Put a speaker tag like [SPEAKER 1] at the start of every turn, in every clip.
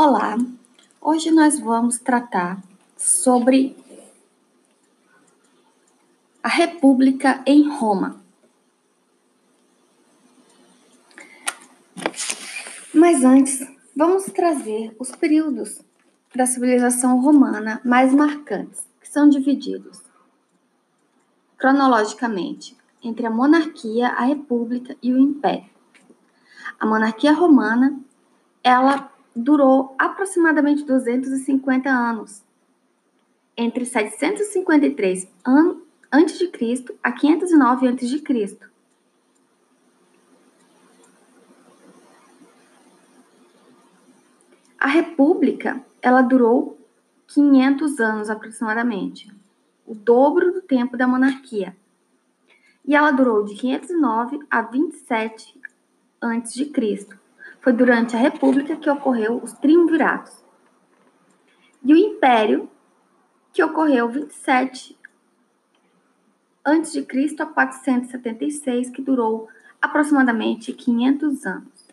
[SPEAKER 1] Olá, hoje nós vamos tratar sobre a República em Roma. Mas antes, vamos trazer os períodos da civilização romana mais marcantes, que são divididos cronologicamente entre a monarquia, a república e o império. A monarquia romana, ela durou aproximadamente 250 anos, entre 753 a.C. a 509 a.C. A República, ela durou 500 anos aproximadamente, o dobro do tempo da monarquia. E ela durou de 509 a 27 a.C. Foi durante a República que ocorreu os triunviratos. E o Império, que ocorreu 27 a.C. a 476, que durou aproximadamente 500 anos.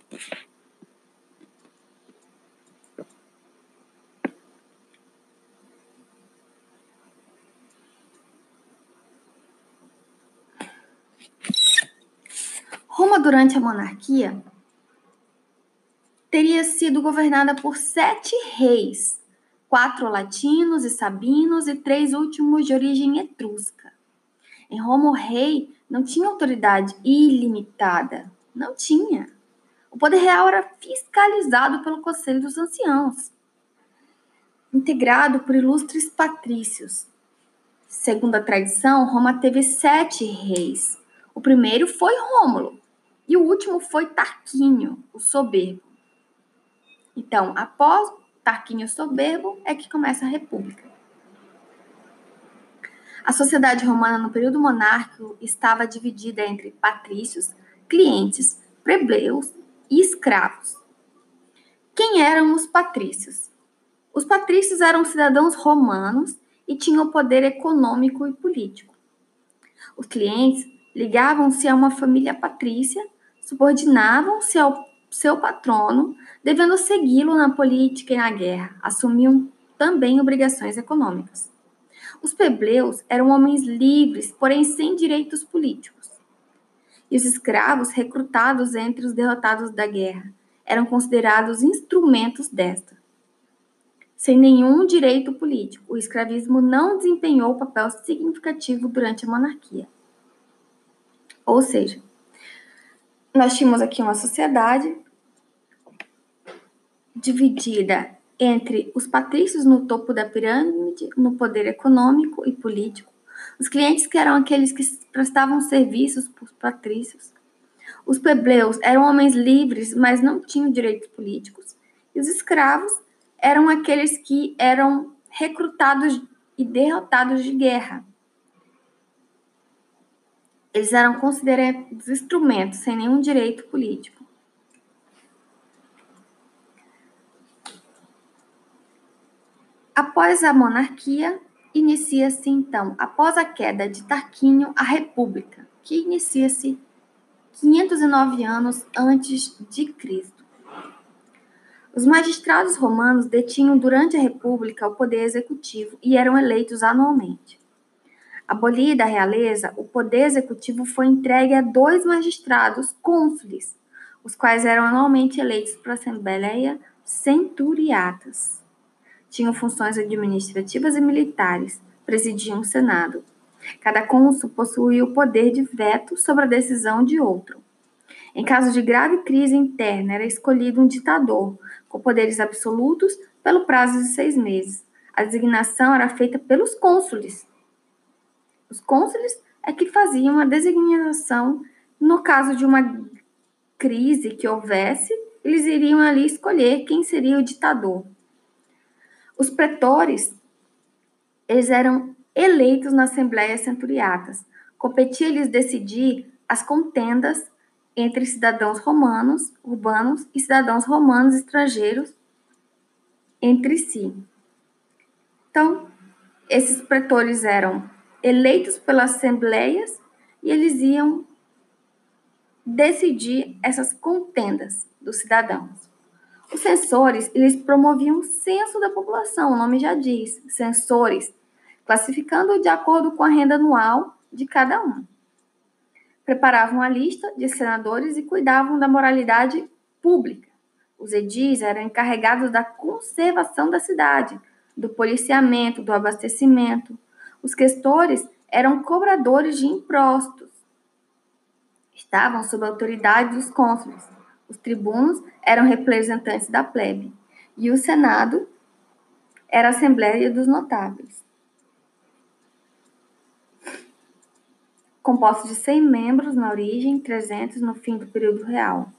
[SPEAKER 1] Roma, durante a monarquia, teria sido governada por sete reis, quatro latinos e sabinos e três últimos de origem etrusca. Em Roma, o rei não tinha autoridade ilimitada. Não tinha. O poder real era fiscalizado pelo Conselho dos Anciãos, integrado por ilustres patrícios. Segundo a tradição, Roma teve sete reis. O primeiro foi Rômulo, e o último foi Tarquínio, o soberbo. Então, após Tarquínio soberbo, é que começa a República. A sociedade romana no período monárquico estava dividida entre patrícios, clientes, plebeus e escravos. Quem eram os patrícios? Os patrícios eram cidadãos romanos e tinham poder econômico e político. Os clientes ligavam-se a uma família patrícia subordinavam-se ao seu patrono, devendo segui-lo na política e na guerra, assumiam também obrigações econômicas. Os plebeios eram homens livres, porém sem direitos políticos. E os escravos, recrutados entre os derrotados da guerra, eram considerados instrumentos desta. Sem nenhum direito político, o escravismo não desempenhou papel significativo durante a monarquia. Ou seja, nós tínhamos aqui uma sociedade dividida entre os patrícios no topo da pirâmide, no poder econômico e político, os clientes que eram aqueles que prestavam serviços para os patrícios, os plebeios eram homens livres, mas não tinham direitos políticos, e os escravos eram aqueles que eram recrutados e derrotados de guerra. Eles eram considerados instrumentos sem nenhum direito político. Após a monarquia, inicia-se então, após a queda de Tarquínio, a República, que inicia-se 509 anos antes de Cristo. Os magistrados romanos detinham durante a República o poder executivo e eram eleitos anualmente. Abolida a realeza, o poder executivo foi entregue a dois magistrados cônsules, os quais eram anualmente eleitos para a Assembleia Centuriatas. Tinham funções administrativas e militares, presidiam o Senado. Cada cônsul possuía o poder de veto sobre a decisão de outro. Em caso de grave crise interna, era escolhido um ditador, com poderes absolutos, pelo prazo de seis meses. A designação era feita pelos cônsules, os cônsules é que faziam a designação no caso de uma crise que houvesse, eles iriam ali escolher quem seria o ditador. Os pretores, eles eram eleitos na Assembleia Centuriatas. Competia-lhes decidir as contendas entre cidadãos romanos, urbanos e cidadãos romanos estrangeiros entre si. Então, esses pretores eram eleitos pelas assembleias e eles iam decidir essas contendas dos cidadãos. Os censores, eles promoviam um censo da população, o nome já diz, censores, classificando de acordo com a renda anual de cada um. Preparavam a lista de senadores e cuidavam da moralidade pública. Os edis eram encarregados da conservação da cidade, do policiamento, do abastecimento. Os questores eram cobradores de impostos. Estavam sob a autoridade dos cônsules. Os tribunos eram representantes da plebe. E o Senado era a Assembleia dos Notáveis. Composto de 100 membros na origem, 300 no fim do período real.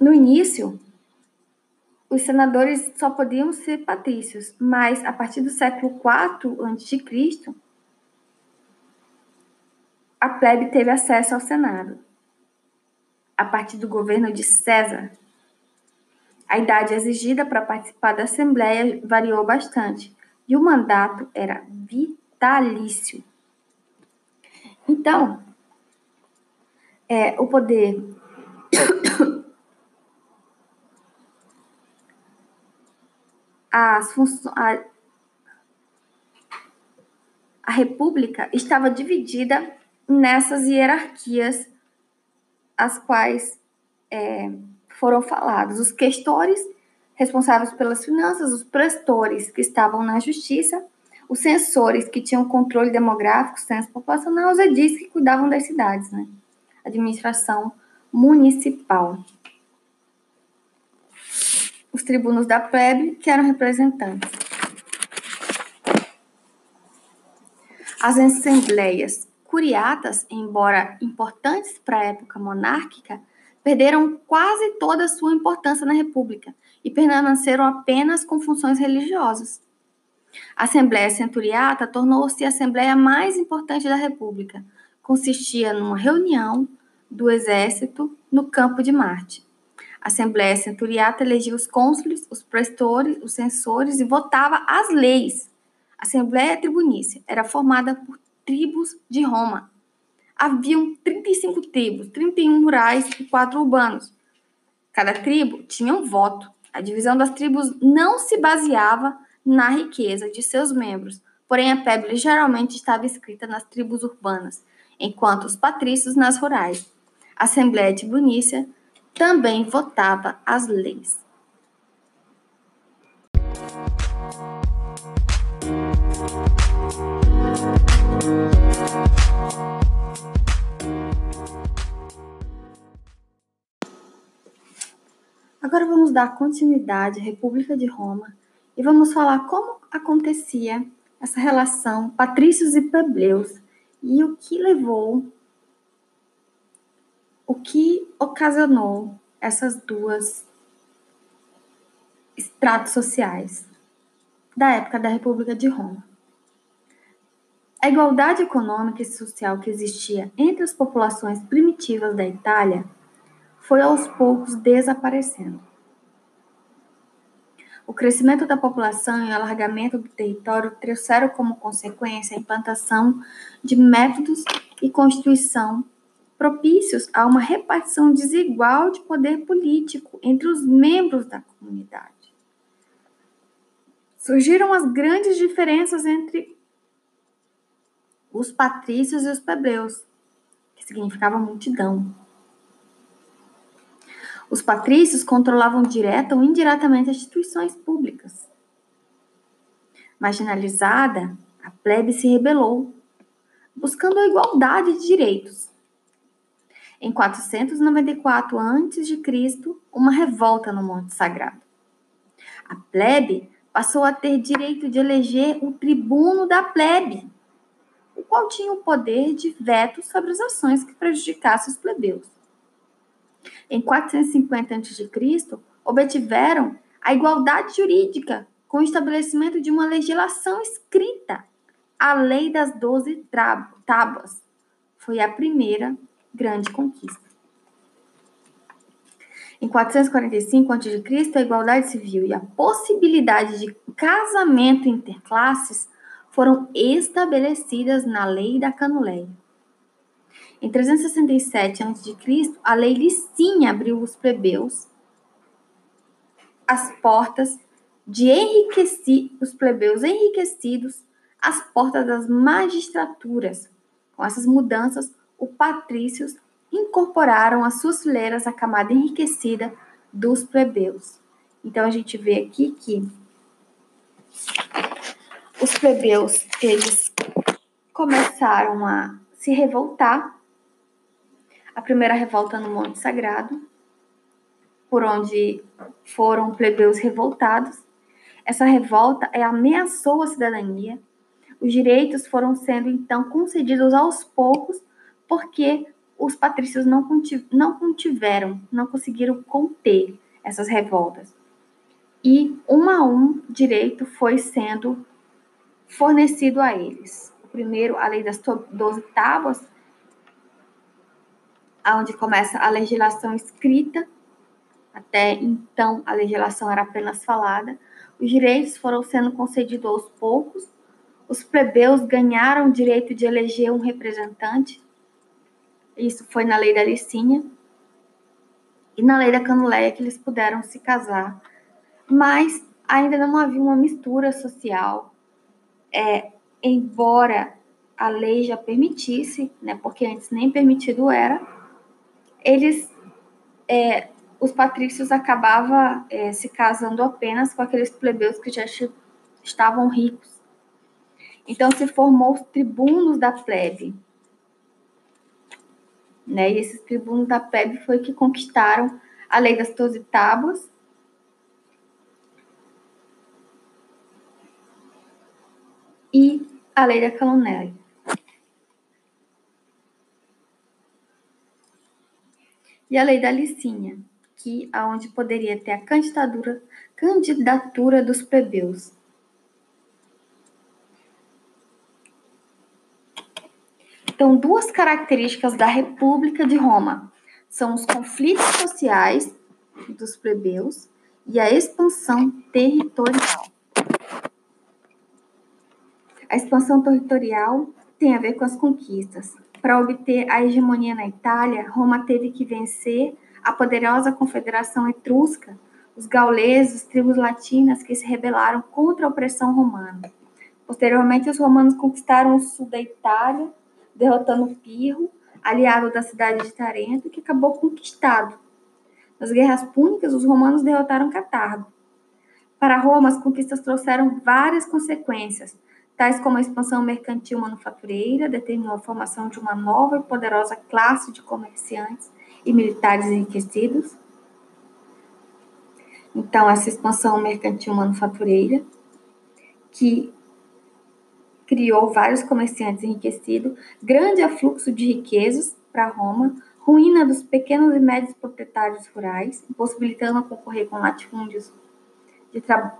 [SPEAKER 1] No início, os senadores só podiam ser patrícios, mas a partir do século IV a.C., a plebe teve acesso ao Senado. A partir do governo de César, a idade exigida para participar da Assembleia variou bastante e o mandato era vitalício. Então, é, o poder as a, a República estava dividida nessas hierarquias, as quais é, foram falados. Os questores, responsáveis pelas finanças, os prestores, que estavam na justiça, os censores, que tinham controle demográfico, censo populacional, os edis, que cuidavam das cidades, né? Administração municipal os tribunos da plebe, que eram representantes. As assembleias curiatas, embora importantes para a época monárquica, perderam quase toda a sua importância na República e permaneceram apenas com funções religiosas. A Assembleia Centuriata tornou-se a assembleia mais importante da República. Consistia numa reunião do exército no campo de Marte. A Assembleia Centuriata elegia os cônsules, os prestores, os censores e votava as leis. A Assembleia Tribunícia era formada por tribos de Roma. Haviam 35 tribos, 31 rurais e 4 urbanos. Cada tribo tinha um voto. A divisão das tribos não se baseava na riqueza de seus membros, porém a plebe geralmente estava escrita nas tribos urbanas, enquanto os patrícios nas rurais. A Assembleia Tribunícia também votava as leis. Agora vamos dar continuidade à República de Roma e vamos falar como acontecia essa relação patrícios e plebeus e o que levou o que ocasionou essas duas estratos sociais da época da República de Roma. A igualdade econômica e social que existia entre as populações primitivas da Itália foi aos poucos desaparecendo. O crescimento da população e o alargamento do território trouxeram como consequência a implantação de métodos e constituição propícios a uma repartição desigual de poder político entre os membros da comunidade. Surgiram as grandes diferenças entre os patrícios e os plebeus, que significava multidão. Os patrícios controlavam direta ou indiretamente as instituições públicas. Marginalizada, a plebe se rebelou, buscando a igualdade de direitos em 494 a.C., uma revolta no Monte Sagrado. A plebe passou a ter direito de eleger o tribuno da plebe, o qual tinha o poder de veto sobre as ações que prejudicassem os plebeus. Em 450 a.C., obtiveram a igualdade jurídica com o estabelecimento de uma legislação escrita, a Lei das Doze Tábuas. Foi a primeira grande conquista. Em 445 a.C., a igualdade civil e a possibilidade de casamento interclasses foram estabelecidas na lei da Canuleia. Em 367 a.C., a lei Licínea abriu os plebeus as portas de enriquecer os plebeus enriquecidos as portas das magistraturas. Com essas mudanças, os patrícios incorporaram às suas fileiras a camada enriquecida dos plebeus. Então a gente vê aqui que os plebeus eles começaram a se revoltar. A primeira revolta no Monte Sagrado, por onde foram plebeus revoltados. Essa revolta ameaçou a cidadania. Os direitos foram sendo então concedidos aos poucos, porque os patrícios não, não contiveram, não conseguiram conter essas revoltas. E um a um direito foi sendo fornecido a eles. O primeiro, a lei das doze tábuas, onde começa a legislação escrita. Até então, a legislação era apenas falada. Os direitos foram sendo concedidos aos poucos. Os plebeus ganharam o direito de eleger um representante. Isso foi na lei da Licínea. E na lei da Canuleia que eles puderam se casar. Mas ainda não havia uma mistura social é, embora a lei já permitisse, né, porque antes nem permitido era, eles, é, os patrícios acabavam é, se casando apenas com aqueles plebeus que já estavam ricos. Então se formou os tribunos da plebe. Né? E esses tribunos da plebe foi que conquistaram a lei das doze tábuas e a lei da calúnia. E a lei da Licínea, que aonde poderia ter a candidatura, candidatura dos plebeus. Então, duas características da República de Roma são os conflitos sociais dos plebeus e a expansão territorial. A expansão territorial tem a ver com as conquistas. Para obter a hegemonia na Itália, Roma teve que vencer a poderosa confederação etrusca, os gauleses, tribos latinas que se rebelaram contra a opressão romana. Posteriormente, os romanos conquistaram o sul da Itália, derrotando Pirro, aliado da cidade de Tarento, que acabou conquistado. Nas guerras púnicas, os romanos derrotaram Catargo. Para Roma, as conquistas trouxeram várias consequências, tais como a expansão mercantil manufatureira, determinou a formação de uma nova e poderosa classe de comerciantes e militares enriquecidos. Então, essa expansão mercantil manufatureira, que criou vários comerciantes enriquecidos, grande afluxo de riquezas para Roma, ruína dos pequenos e médios proprietários rurais, impossibilitando concorrer com latifúndios de traba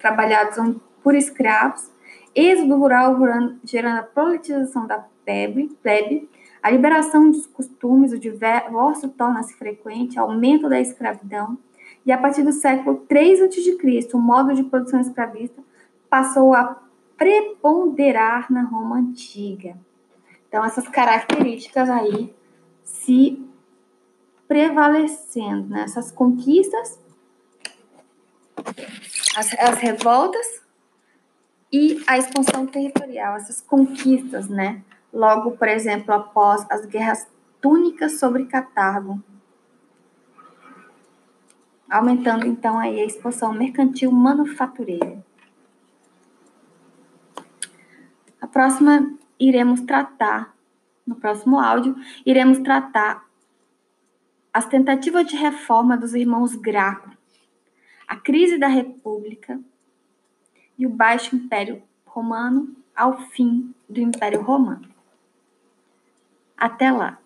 [SPEAKER 1] trabalhados por escravos, êxodo rural gerando a politização da plebe, plebe, a liberação dos costumes, o divórcio torna-se frequente, aumento da escravidão, e a partir do século III a.C., o modo de produção escravista passou a preponderar na Roma antiga. Então, essas características aí se prevalecendo, né? essas conquistas, as, as revoltas e a expansão territorial, essas conquistas, né? Logo, por exemplo, após as guerras túnicas sobre Catargo, aumentando então aí a expansão mercantil manufatureira. A próxima iremos tratar, no próximo áudio, iremos tratar as tentativas de reforma dos irmãos Graco, a crise da República, e o Baixo Império Romano ao fim do Império Romano. Até lá!